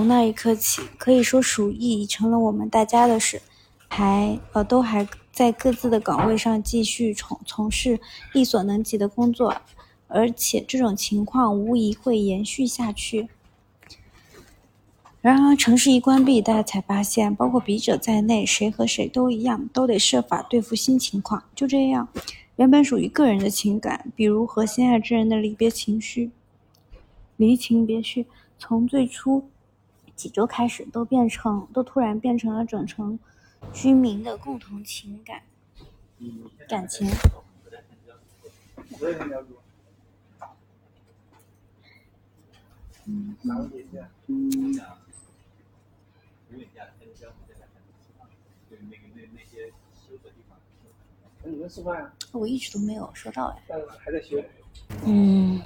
从那一刻起，可以说鼠疫已成了我们大家的事，还呃都还在各自的岗位上继续从从事力所能及的工作，而且这种情况无疑会延续下去。然而，城市一关闭，大家才发现，包括笔者在内，谁和谁都一样，都得设法对付新情况。就这样，原本属于个人的情感，比如和心爱之人的离别情绪、离情别绪，从最初几周开始，都变成，都突然变成了整城居民的共同情感感情。我一直都没有收到哎。还在修。嗯。